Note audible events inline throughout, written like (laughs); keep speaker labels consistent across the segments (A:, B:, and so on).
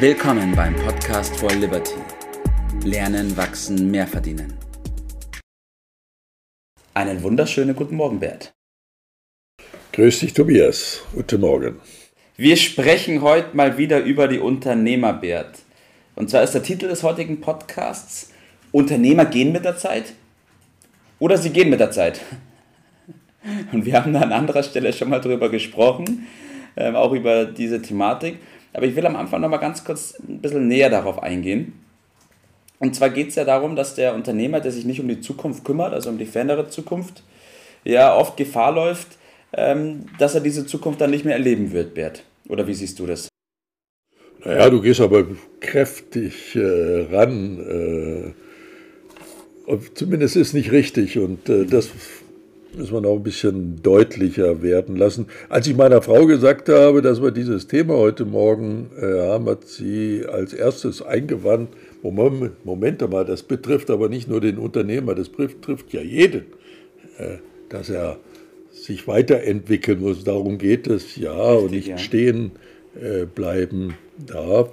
A: Willkommen beim Podcast for Liberty. Lernen, wachsen, mehr verdienen. Einen wunderschönen guten Morgen, Bert.
B: Grüß dich, Tobias. Guten Morgen.
A: Wir sprechen heute mal wieder über die Unternehmer, Bert. Und zwar ist der Titel des heutigen Podcasts Unternehmer gehen mit der Zeit oder sie gehen mit der Zeit. Und wir haben da an anderer Stelle schon mal drüber gesprochen, ähm, auch über diese Thematik. Aber ich will am Anfang noch mal ganz kurz ein bisschen näher darauf eingehen. Und zwar geht es ja darum, dass der Unternehmer, der sich nicht um die Zukunft kümmert, also um die fernere Zukunft, ja oft Gefahr läuft, ähm, dass er diese Zukunft dann nicht mehr erleben wird, Bert. Oder wie siehst du das?
B: Naja, du gehst aber kräftig äh, ran. Äh, zumindest ist nicht richtig und äh, das muss man auch ein bisschen deutlicher werden lassen. Als ich meiner Frau gesagt habe, dass wir dieses Thema heute Morgen äh, haben, hat sie als erstes eingewandt, Moment, Moment mal, das betrifft aber nicht nur den Unternehmer, das betrifft ja jeden, äh, dass er sich weiterentwickeln muss. Darum geht es ja Richtig, und nicht ja. stehen äh, bleiben darf.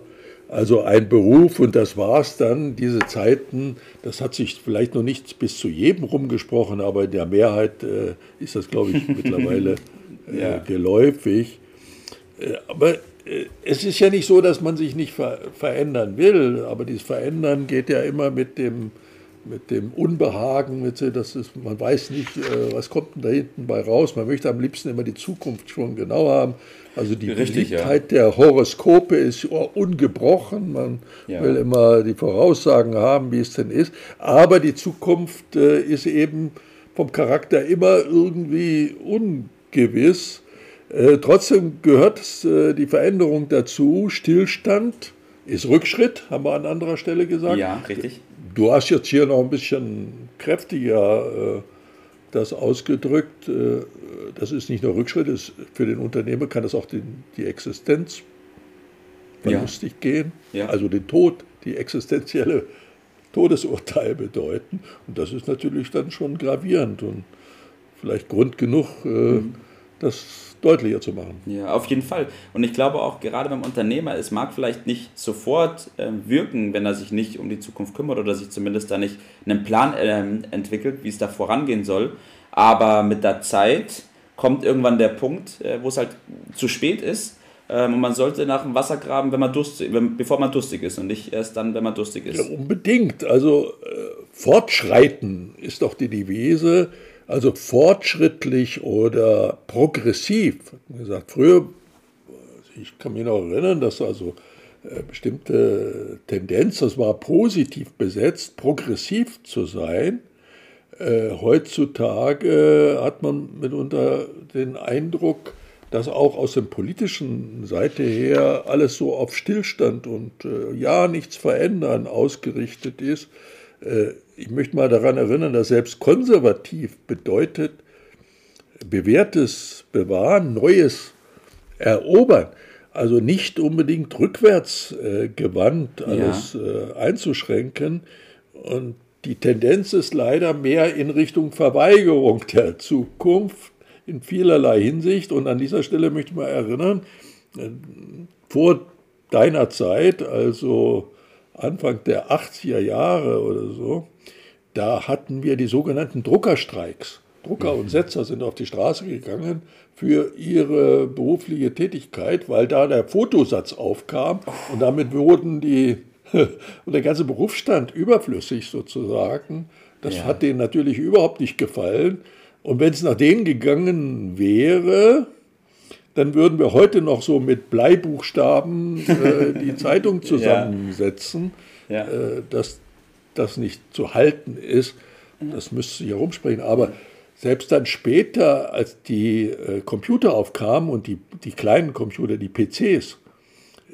B: Also ein Beruf und das war es dann, diese Zeiten, das hat sich vielleicht noch nicht bis zu jedem rumgesprochen, aber in der Mehrheit äh, ist das, glaube ich, (laughs) mittlerweile äh, ja. geläufig. Äh, aber äh, es ist ja nicht so, dass man sich nicht ver verändern will, aber dieses Verändern geht ja immer mit dem, mit dem Unbehagen, mit, das ist, man weiß nicht, äh, was kommt denn da hinten bei raus. Man möchte am liebsten immer die Zukunft schon genau haben. Also die Richtig, Beliebtheit ja. der Horoskope ist ungebrochen. Man ja. will immer die Voraussagen haben, wie es denn ist. Aber die Zukunft äh, ist eben vom Charakter immer irgendwie ungewiss. Äh, trotzdem gehört die Veränderung dazu. Stillstand ist Rückschritt, haben wir an anderer Stelle gesagt.
A: Ja, richtig.
B: Du hast jetzt hier noch ein bisschen kräftiger äh, das ausgedrückt. Äh, das ist nicht nur Rückschritt, ist, für den Unternehmer kann das auch den, die Existenz verlustig ja. gehen, ja. also den Tod, die existenzielle Todesurteil bedeuten. Und das ist natürlich dann schon gravierend und vielleicht Grund genug, äh, mhm. Das deutlicher zu machen.
A: Ja, auf jeden Fall. Und ich glaube auch gerade beim Unternehmer, es mag vielleicht nicht sofort äh, wirken, wenn er sich nicht um die Zukunft kümmert oder sich zumindest da nicht einen Plan äh, entwickelt, wie es da vorangehen soll. Aber mit der Zeit kommt irgendwann der Punkt, äh, wo es halt zu spät ist. Ähm, und man sollte nach dem Wasser graben, wenn man durstig, wenn, bevor man durstig ist und nicht erst dann, wenn man durstig ist.
B: Ja, unbedingt. Also äh, fortschreiten ist doch die Devise. Also fortschrittlich oder progressiv. Wie gesagt, früher, ich kann mich noch erinnern, dass also äh, bestimmte Tendenz, das war positiv besetzt, progressiv zu sein. Äh, heutzutage hat man mitunter den Eindruck, dass auch aus der politischen Seite her alles so auf Stillstand und äh, ja, nichts verändern ausgerichtet ist. Äh, ich möchte mal daran erinnern, dass selbst konservativ bedeutet, bewährtes bewahren, neues erobern. Also nicht unbedingt rückwärts äh, gewandt alles ja. äh, einzuschränken. Und die Tendenz ist leider mehr in Richtung Verweigerung der Zukunft in vielerlei Hinsicht. Und an dieser Stelle möchte ich mal erinnern, äh, vor deiner Zeit, also Anfang der 80er Jahre oder so, da hatten wir die sogenannten Druckerstreiks. Drucker und Setzer sind auf die Straße gegangen für ihre berufliche Tätigkeit, weil da der Fotosatz aufkam und damit wurden die (laughs) und der ganze Berufsstand überflüssig sozusagen. Das ja. hat denen natürlich überhaupt nicht gefallen. Und wenn es nach denen gegangen wäre, dann würden wir heute noch so mit Bleibuchstaben äh, (laughs) die Zeitung zusammensetzen, ja. Äh, dass das nicht zu halten ist. Das müsste sich herumsprechen. Aber selbst dann später, als die äh, Computer aufkamen und die, die kleinen Computer, die PCs,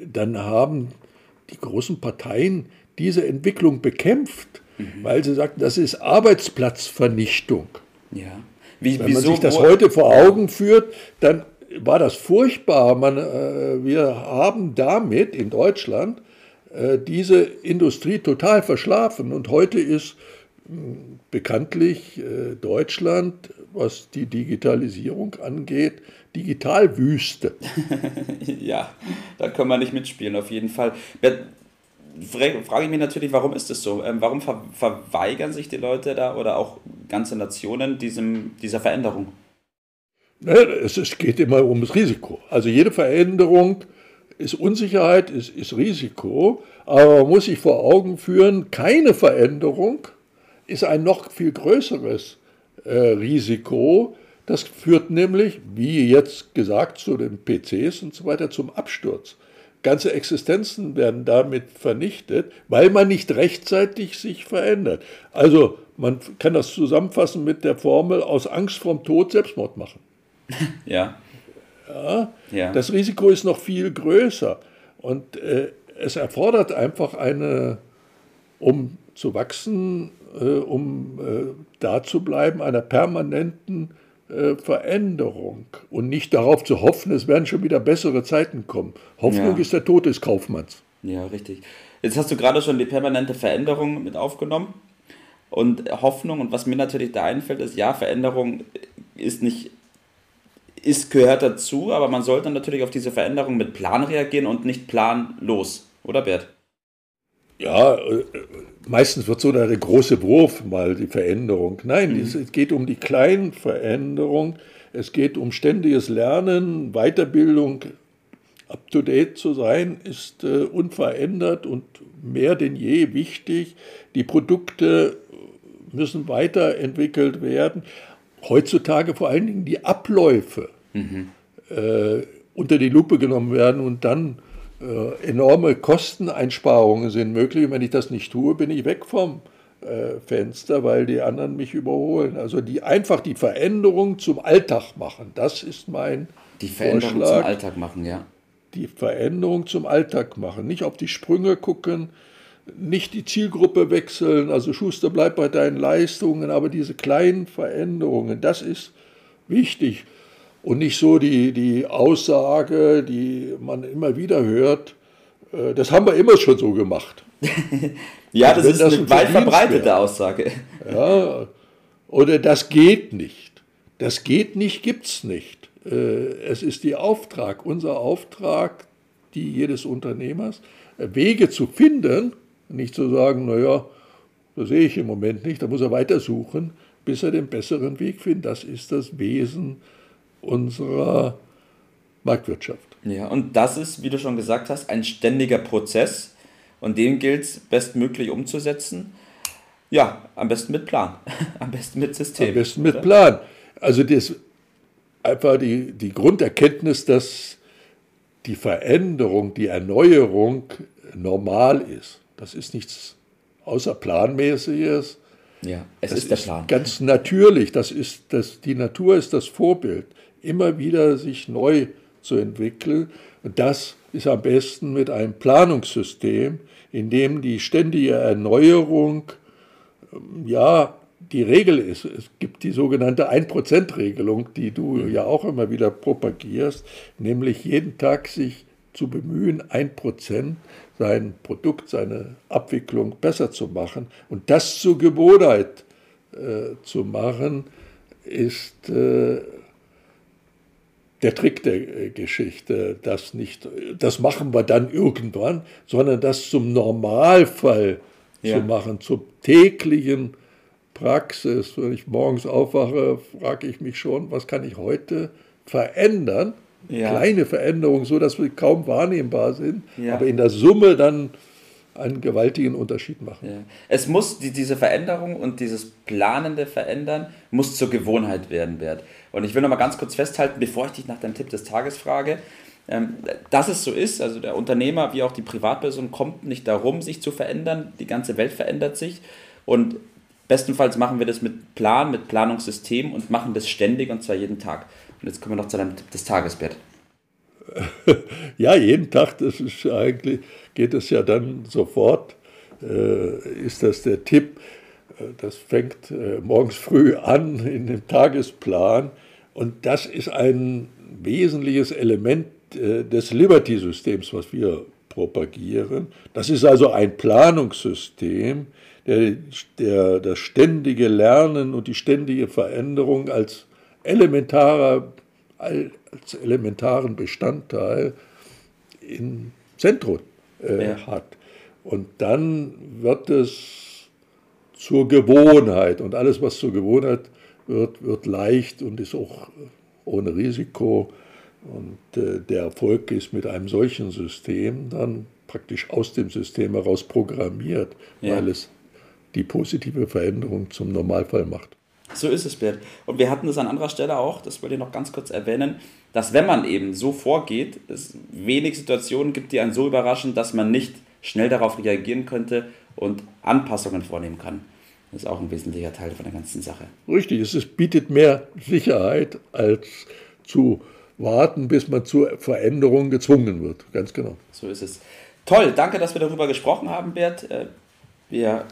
B: dann haben die großen Parteien diese Entwicklung bekämpft, mhm. weil sie sagten, das ist Arbeitsplatzvernichtung.
A: Ja.
B: Wie, Wenn man sich das heute vor Augen führt, dann war das furchtbar. Man, äh, wir haben damit in Deutschland äh, diese Industrie total verschlafen und heute ist hm, bekanntlich äh, Deutschland, was die Digitalisierung angeht, Digitalwüste. (laughs)
A: ja, da können wir nicht mitspielen, auf jeden Fall. Frage ich mich natürlich, warum ist das so? Ähm, warum ver verweigern sich die Leute da oder auch ganze Nationen diesem, dieser Veränderung?
B: Es geht immer ums Risiko. Also jede Veränderung ist Unsicherheit, ist, ist Risiko, aber man muss sich vor Augen führen, keine Veränderung ist ein noch viel größeres äh, Risiko. Das führt nämlich, wie jetzt gesagt, zu den PCs und so weiter, zum Absturz. Ganze Existenzen werden damit vernichtet, weil man nicht rechtzeitig sich verändert. Also man kann das zusammenfassen mit der Formel aus Angst vorm Tod Selbstmord machen.
A: Ja.
B: Ja, ja. Das Risiko ist noch viel größer und äh, es erfordert einfach eine, um zu wachsen, äh, um äh, da zu bleiben, einer permanenten äh, Veränderung und nicht darauf zu hoffen, es werden schon wieder bessere Zeiten kommen. Hoffnung ja. ist der Tod des Kaufmanns.
A: Ja, richtig. Jetzt hast du gerade schon die permanente Veränderung mit aufgenommen und Hoffnung und was mir natürlich da einfällt, ist, ja, Veränderung ist nicht ist, gehört dazu, aber man sollte natürlich auf diese Veränderung mit Plan reagieren und nicht planlos, oder Bert?
B: Ja, äh, meistens wird so der große Wurf mal die Veränderung. Nein, mhm. es geht um die kleinen Veränderungen. Es geht um ständiges Lernen, Weiterbildung. Up-to-date zu sein ist äh, unverändert und mehr denn je wichtig. Die Produkte müssen weiterentwickelt werden heutzutage vor allen Dingen die Abläufe mhm. äh, unter die Lupe genommen werden und dann äh, enorme Kosteneinsparungen sind möglich. Und wenn ich das nicht tue, bin ich weg vom äh, Fenster, weil die anderen mich überholen. Also die einfach die Veränderung zum Alltag machen. Das ist mein
A: die Veränderung Vorschlag. zum Alltag machen, ja.
B: Die Veränderung zum Alltag machen, nicht auf die Sprünge gucken, nicht die Zielgruppe wechseln, also Schuster bleibt bei deinen Leistungen, aber diese kleinen Veränderungen, das ist wichtig. Und nicht so die, die Aussage, die man immer wieder hört, äh, das haben wir immer schon so gemacht. (laughs)
A: ja, das ist das eine weit verbreitete wäre. Aussage. (laughs)
B: Ja, oder das geht nicht. Das geht nicht, gibt es nicht. Äh, es ist die Auftrag, unser Auftrag, die jedes Unternehmers, Wege zu finden, nicht zu sagen, naja, das sehe ich im Moment nicht, da muss er weitersuchen, bis er den besseren Weg findet. Das ist das Wesen unserer Marktwirtschaft.
A: Ja, und das ist, wie du schon gesagt hast, ein ständiger Prozess und den gilt es bestmöglich umzusetzen. Ja, am besten mit Plan, (laughs) am besten mit System.
B: Am besten mit oder? Plan. Also das einfach die, die Grunderkenntnis, dass die Veränderung, die Erneuerung normal ist. Das ist nichts außerplanmäßiges.
A: Ja, es das ist der Plan.
B: Ganz natürlich. Das ist das, die Natur ist das Vorbild, immer wieder sich neu zu entwickeln. Und das ist am besten mit einem Planungssystem, in dem die ständige Erneuerung ähm, ja die Regel ist. Es gibt die sogenannte 1%-Regelung, die du mhm. ja auch immer wieder propagierst, nämlich jeden Tag sich zu bemühen, 1% sein Produkt, seine Abwicklung besser zu machen. Und das zur Gewohnheit äh, zu machen, ist äh, der Trick der äh, Geschichte. Das, nicht, das machen wir dann irgendwann, sondern das zum Normalfall ja. zu machen, zur täglichen Praxis. Wenn ich morgens aufwache, frage ich mich schon, was kann ich heute verändern, ja. kleine Veränderungen, so dass wir kaum wahrnehmbar sind, ja. aber in der Summe dann einen gewaltigen Unterschied machen. Ja.
A: Es muss die, diese Veränderung und dieses planende Verändern muss zur Gewohnheit werden, Bert. Und ich will noch mal ganz kurz festhalten, bevor ich dich nach deinem Tipp des Tages frage, ähm, dass es so ist, also der Unternehmer wie auch die Privatperson kommt nicht darum, sich zu verändern, die ganze Welt verändert sich und bestenfalls machen wir das mit Plan, mit Planungssystem und machen das ständig und zwar jeden Tag. Und jetzt kommen wir noch zu deinem Tipp des Tages, Bert. (laughs)
B: Ja, jeden Tag, das ist eigentlich, geht es ja dann sofort, äh, ist das der Tipp. Äh, das fängt äh, morgens früh an in dem Tagesplan und das ist ein wesentliches Element äh, des Liberty-Systems, was wir propagieren. Das ist also ein Planungssystem, der, der das ständige Lernen und die ständige Veränderung als elementarer, als elementaren Bestandteil im Zentrum äh, ja. hat. Und dann wird es zur Gewohnheit und alles, was zur Gewohnheit wird, wird leicht und ist auch ohne Risiko. Und äh, der Erfolg ist mit einem solchen System dann praktisch aus dem System heraus programmiert, ja. weil es die positive Veränderung zum Normalfall macht.
A: So ist es, Bert. Und wir hatten das an anderer Stelle auch, das wollte ich noch ganz kurz erwähnen, dass wenn man eben so vorgeht, es wenig Situationen gibt, die einen so überraschen, dass man nicht schnell darauf reagieren könnte und Anpassungen vornehmen kann. Das ist auch ein wesentlicher Teil von der ganzen Sache.
B: Richtig, es bietet mehr Sicherheit, als zu warten, bis man zur Veränderung gezwungen wird. Ganz genau.
A: So ist es. Toll, danke, dass wir darüber gesprochen haben, Bert. Äh, wir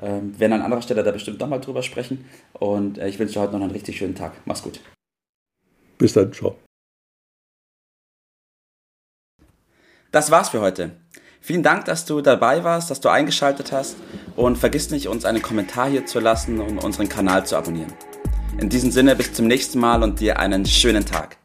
A: ähm, werden an anderer Stelle da bestimmt nochmal drüber sprechen. Und äh, ich wünsche dir heute noch einen richtig schönen Tag. Mach's gut.
B: Bis dann, ciao.
A: Das war's für heute. Vielen Dank, dass du dabei warst, dass du eingeschaltet hast und vergiss nicht, uns einen Kommentar hier zu lassen und unseren Kanal zu abonnieren. In diesem Sinne bis zum nächsten Mal und dir einen schönen Tag.